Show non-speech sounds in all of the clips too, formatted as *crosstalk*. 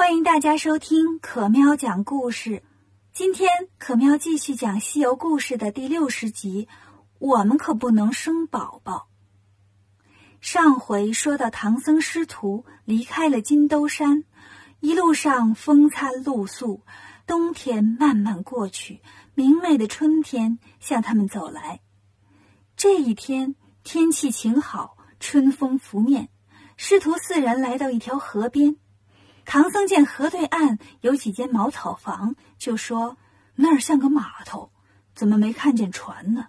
欢迎大家收听可喵讲故事。今天可喵继续讲《西游故事》的第六十集。我们可不能生宝宝。上回说到，唐僧师徒离开了金兜山，一路上风餐露宿，冬天慢慢过去，明媚的春天向他们走来。这一天天气晴好，春风拂面，师徒四人来到一条河边。唐僧见河对岸有几间茅草房，就说：“那儿像个码头，怎么没看见船呢？”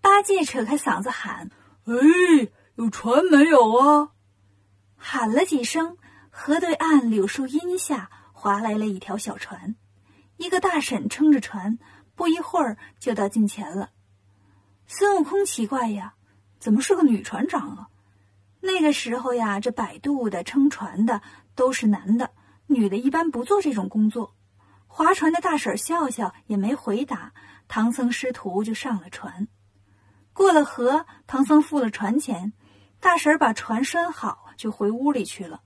八戒扯开嗓子喊：“哎，有船没有啊？”喊了几声，河对岸柳树荫下划来了一条小船，一个大婶撑着船，不一会儿就到近前了。孙悟空奇怪呀，怎么是个女船长啊？那个时候呀，这摆渡的、撑船的都是男的，女的一般不做这种工作。划船的大婶笑笑，也没回答。唐僧师徒就上了船。过了河，唐僧付了船钱，大婶把船拴好，就回屋里去了。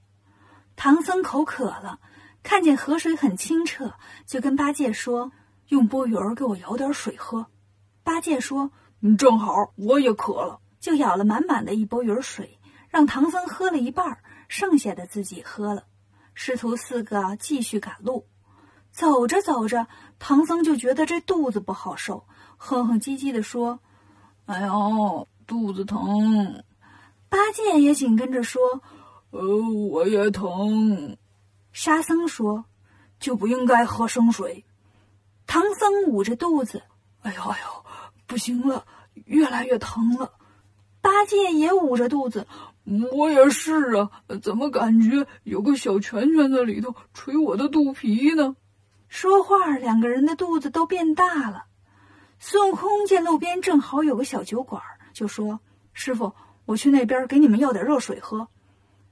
唐僧口渴了，看见河水很清澈，就跟八戒说：“用钵盂给我舀点水喝。”八戒说：“正好，我也渴了。”就舀了满满的一钵盂水，让唐僧喝了一半，剩下的自己喝了。师徒四个继续赶路，走着走着，唐僧就觉得这肚子不好受，哼哼唧唧的说。哎呦，肚子疼！八戒也紧跟着说：“呃，我也疼。”沙僧说：“就不应该喝生水。”唐僧捂着肚子：“哎呦哎呦，不行了，越来越疼了。”八戒也捂着肚子：“我也是啊，怎么感觉有个小拳拳在里头捶我的肚皮呢？”说话，两个人的肚子都变大了。孙悟空见路边正好有个小酒馆，就说：“师傅，我去那边给你们要点热水喝。”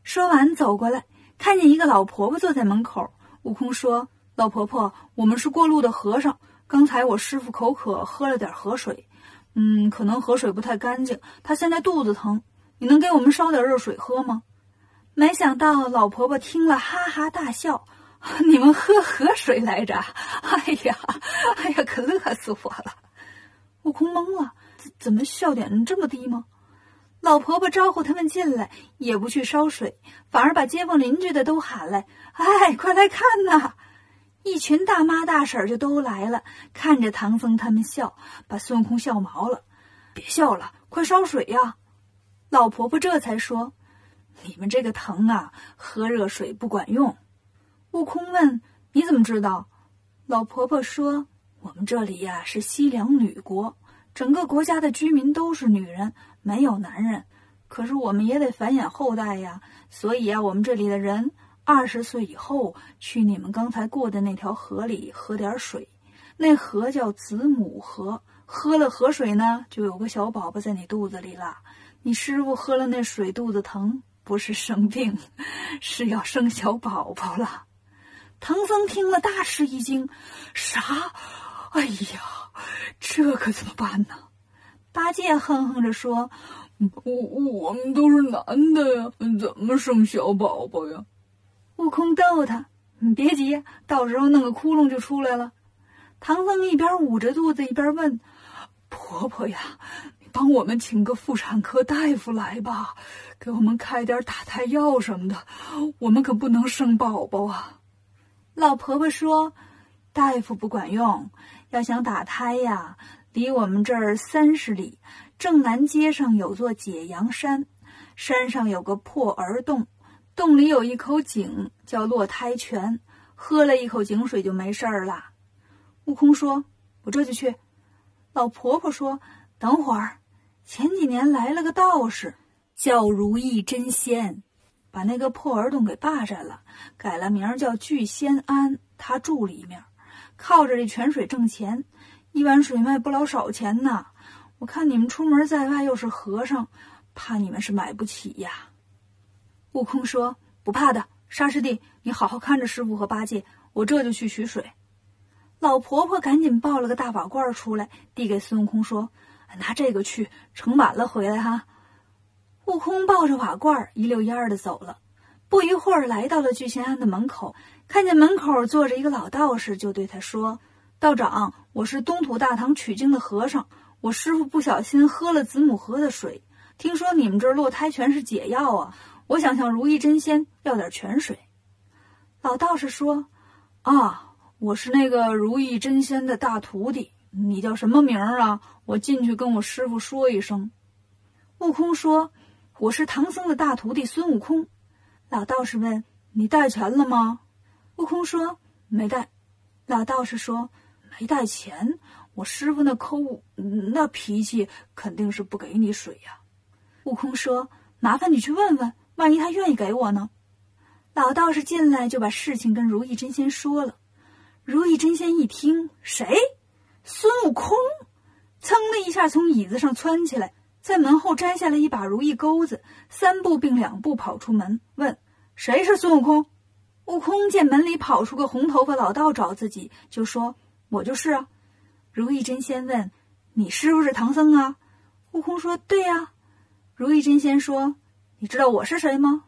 说完走过来，看见一个老婆婆坐在门口。悟空说：“老婆婆，我们是过路的和尚，刚才我师傅口渴，喝了点河水。嗯，可能河水不太干净，他现在肚子疼。你能给我们烧点热水喝吗？”没想到老婆婆听了，哈哈大笑：“ *laughs* 你们喝河水来着？*laughs* 哎呀，哎呀，可乐死我了！”悟空懵了，怎怎么笑点这么低吗？老婆婆招呼他们进来，也不去烧水，反而把街坊邻居的都喊来：“哎，快来看呐！”一群大妈大婶就都来了，看着唐僧他们笑，把孙悟空笑毛了。别笑了，快烧水呀！老婆婆这才说：“你们这个疼啊，喝热水不管用。”悟空问：“你怎么知道？”老婆婆说。我们这里呀是西凉女国，整个国家的居民都是女人，没有男人。可是我们也得繁衍后代呀，所以啊，我们这里的人二十岁以后去你们刚才过的那条河里喝点水，那河叫子母河，喝了河水呢，就有个小宝宝在你肚子里了。你师傅喝了那水肚子疼，不是生病，*laughs* 是要生小宝宝了。唐僧听了大吃一惊，啥？哎呀，这可怎么办呢？八戒哼哼着说：“我我们都是男的呀，怎么生小宝宝呀？”悟空逗他：“你别急，到时候弄个窟窿就出来了。”唐僧一边捂着肚子一边问：“婆婆呀，帮我们请个妇产科大夫来吧，给我们开点打胎药什么的，我们可不能生宝宝啊。”老婆婆说：“大夫不管用。”要想打胎呀，离我们这儿三十里，正南街上有座解阳山，山上有个破儿洞，洞里有一口井，叫落胎泉，喝了一口井水就没事儿了。悟空说：“我这就去。”老婆婆说：“等会儿，前几年来了个道士，叫如意真仙，把那个破儿洞给霸占了，改了名叫聚仙庵，他住里面。”靠着这泉水挣钱，一碗水卖不老少钱呢。我看你们出门在外又是和尚，怕你们是买不起呀。悟空说：“不怕的，沙师弟，你好好看着师傅和八戒，我这就去取水。”老婆婆赶紧抱了个大瓦罐出来，递给孙悟空说：“拿这个去，盛满了回来哈。”悟空抱着瓦罐一溜烟儿的走了。不一会儿，来到了聚贤庵的门口，看见门口坐着一个老道士，就对他说：“道长，我是东土大唐取经的和尚，我师傅不小心喝了子母河的水，听说你们这儿落胎泉是解药啊，我想向如意真仙要点泉水。”老道士说：“啊，我是那个如意真仙的大徒弟，你叫什么名儿啊？我进去跟我师傅说一声。”悟空说：“我是唐僧的大徒弟孙悟空。”老道士问：“你带钱了吗？”悟空说：“没带。”老道士说：“没带钱，我师傅那抠，那脾气肯定是不给你水呀。”悟空说：“麻烦你去问问，万一他愿意给我呢？”老道士进来就把事情跟如意真仙说了。如意真仙一听，谁？孙悟空！噌的一下从椅子上窜起来。在门后摘下了一把如意钩子，三步并两步跑出门，问：“谁是孙悟空？”悟空见门里跑出个红头发老道找自己，就说：“我就是啊。”如意真仙问：“你师傅是唐僧啊？”悟空说：“对呀。”如意真仙说：“你知道我是谁吗？”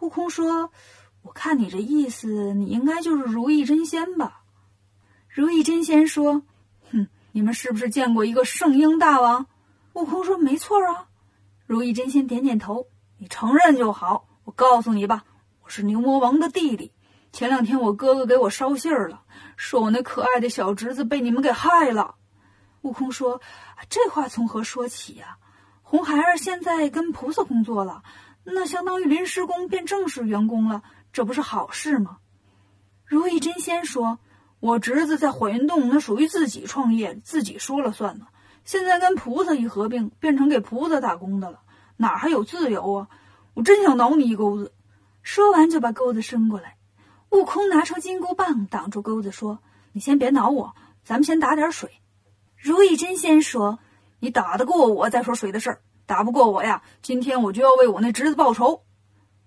悟空说：“我看你这意思，你应该就是如意真仙吧？”如意真仙说：“哼，你们是不是见过一个圣婴大王？”悟空说：“没错啊。”如意真仙点点头：“你承认就好。我告诉你吧，我是牛魔王的弟弟。前两天我哥哥给我捎信儿了，说我那可爱的小侄子被你们给害了。”悟空说：“这话从何说起呀？红孩儿现在跟菩萨工作了，那相当于临时工变正式员工了，这不是好事吗？”如意真仙说：“我侄子在火云洞，那属于自己创业，自己说了算呢。”现在跟菩萨一合并，变成给菩萨打工的了，哪还有自由啊？我真想挠你一钩子！说完就把钩子伸过来。悟空拿出金箍棒挡住钩子，说：“你先别挠我，咱们先打点水。”如意真仙说：“你打得过我再说水的事儿，打不过我呀，今天我就要为我那侄子报仇。”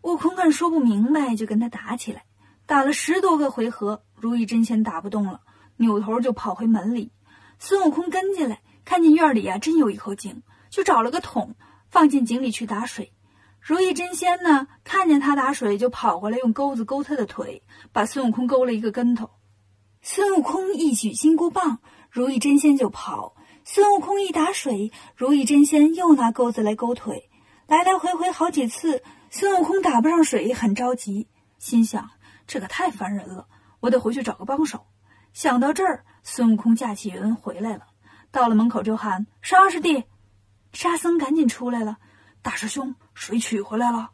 悟空看说不明白，就跟他打起来，打了十多个回合，如意真仙打不动了，扭头就跑回门里。孙悟空跟进来。看见院里啊，真有一口井，就找了个桶，放进井里去打水。如意真仙呢，看见他打水，就跑过来用钩子勾他的腿，把孙悟空勾了一个跟头。孙悟空一举金箍棒，如意真仙就跑；孙悟空一打水，如意真仙又拿钩子来勾腿，来来回回好几次。孙悟空打不上水，很着急，心想这可太烦人了，我得回去找个帮手。想到这儿，孙悟空驾起云回来了。到了门口就喊沙师弟，沙僧赶紧出来了。大师兄，水取回来了。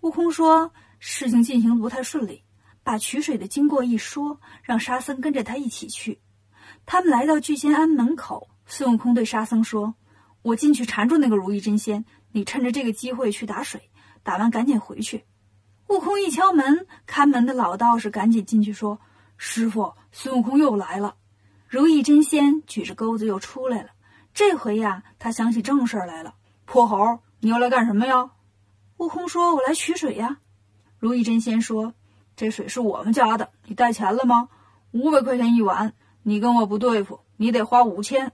悟空说：“事情进行不太顺利，把取水的经过一说，让沙僧跟着他一起去。”他们来到聚仙庵门口，孙悟空对沙僧说：“我进去缠住那个如意真仙，你趁着这个机会去打水，打完赶紧回去。”悟空一敲门，看门的老道士赶紧进去说：“师傅，孙悟空又来了。”如意真仙举着钩子又出来了，这回呀，他想起正事来了。泼猴，你要来干什么呀？悟空说：“我来取水呀。”如意真仙说：“这水是我们家的，你带钱了吗？五百块钱一碗，你跟我不对付，你得花五千。”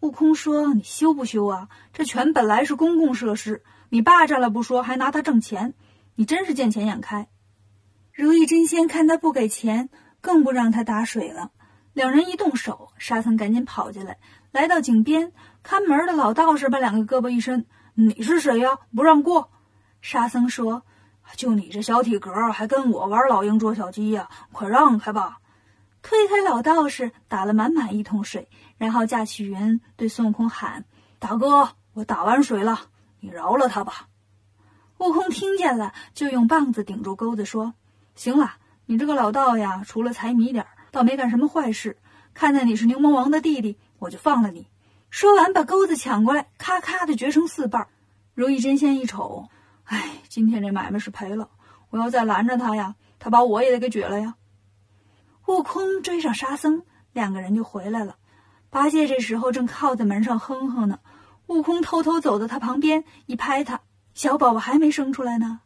悟空说：“你羞不羞啊？这泉本来是公共设施，你霸占了不说，还拿它挣钱，你真是见钱眼开。”如意真仙看他不给钱，更不让他打水了。两人一动手，沙僧赶紧跑进来，来到井边，看门的老道士把两个胳膊一伸：“你是谁呀？不让过！”沙僧说：“就你这小体格，还跟我玩老鹰捉小鸡呀？快让开吧！”推开老道士，打了满满一桶水，然后架起云对孙悟空喊：“大哥，我打完水了，你饶了他吧。”悟空听见了，就用棒子顶住钩子说：“行了，你这个老道呀，除了财迷点。”倒没干什么坏事，看在你是牛魔王的弟弟，我就放了你。说完，把钩子抢过来，咔咔的掘成四瓣。如意真仙一瞅，哎，今天这买卖是赔了。我要再拦着他呀，他把我也得给掘了呀。悟空追上沙僧，两个人就回来了。八戒这时候正靠在门上哼哼呢。悟空偷偷走到他旁边，一拍他，小宝宝还没生出来呢。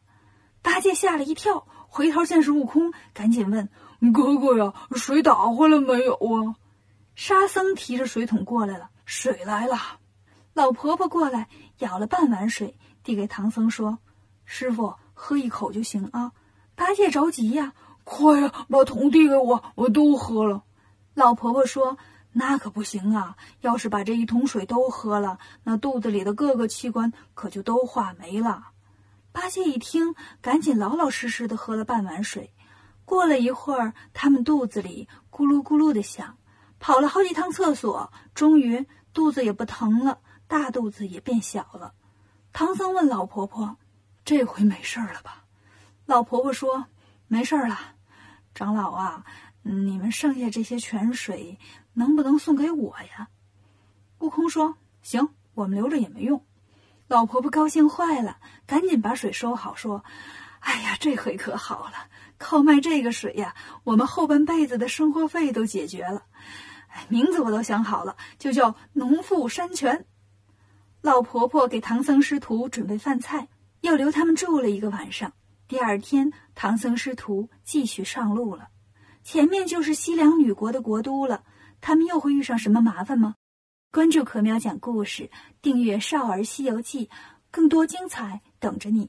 八戒吓了一跳，回头见是悟空，赶紧问。哥哥呀，水打回来没有啊？沙僧提着水桶过来了，水来了。老婆婆过来舀了半碗水，递给唐僧说：“师傅，喝一口就行啊。八戒着急呀，快呀，把桶递给我，我都喝了。老婆婆说：“那可不行啊！要是把这一桶水都喝了，那肚子里的各个器官可就都化没了。”八戒一听，赶紧老老实实的喝了半碗水。过了一会儿，他们肚子里咕噜咕噜的响，跑了好几趟厕所，终于肚子也不疼了，大肚子也变小了。唐僧问老婆婆：“这回没事了吧？”老婆婆说：“没事了。”长老啊。你们剩下这些泉水能不能送给我呀？悟空说：“行，我们留着也没用。”老婆婆高兴坏了，赶紧把水收好，说：“哎呀，这回可好了，靠卖这个水呀，我们后半辈子的生活费都解决了。名字我都想好了，就叫农妇山泉。”老婆婆给唐僧师徒准备饭菜，又留他们住了一个晚上。第二天，唐僧师徒继续上路了。前面就是西凉女国的国都了，他们又会遇上什么麻烦吗？关注可喵讲故事，订阅《少儿西游记》，更多精彩等着你。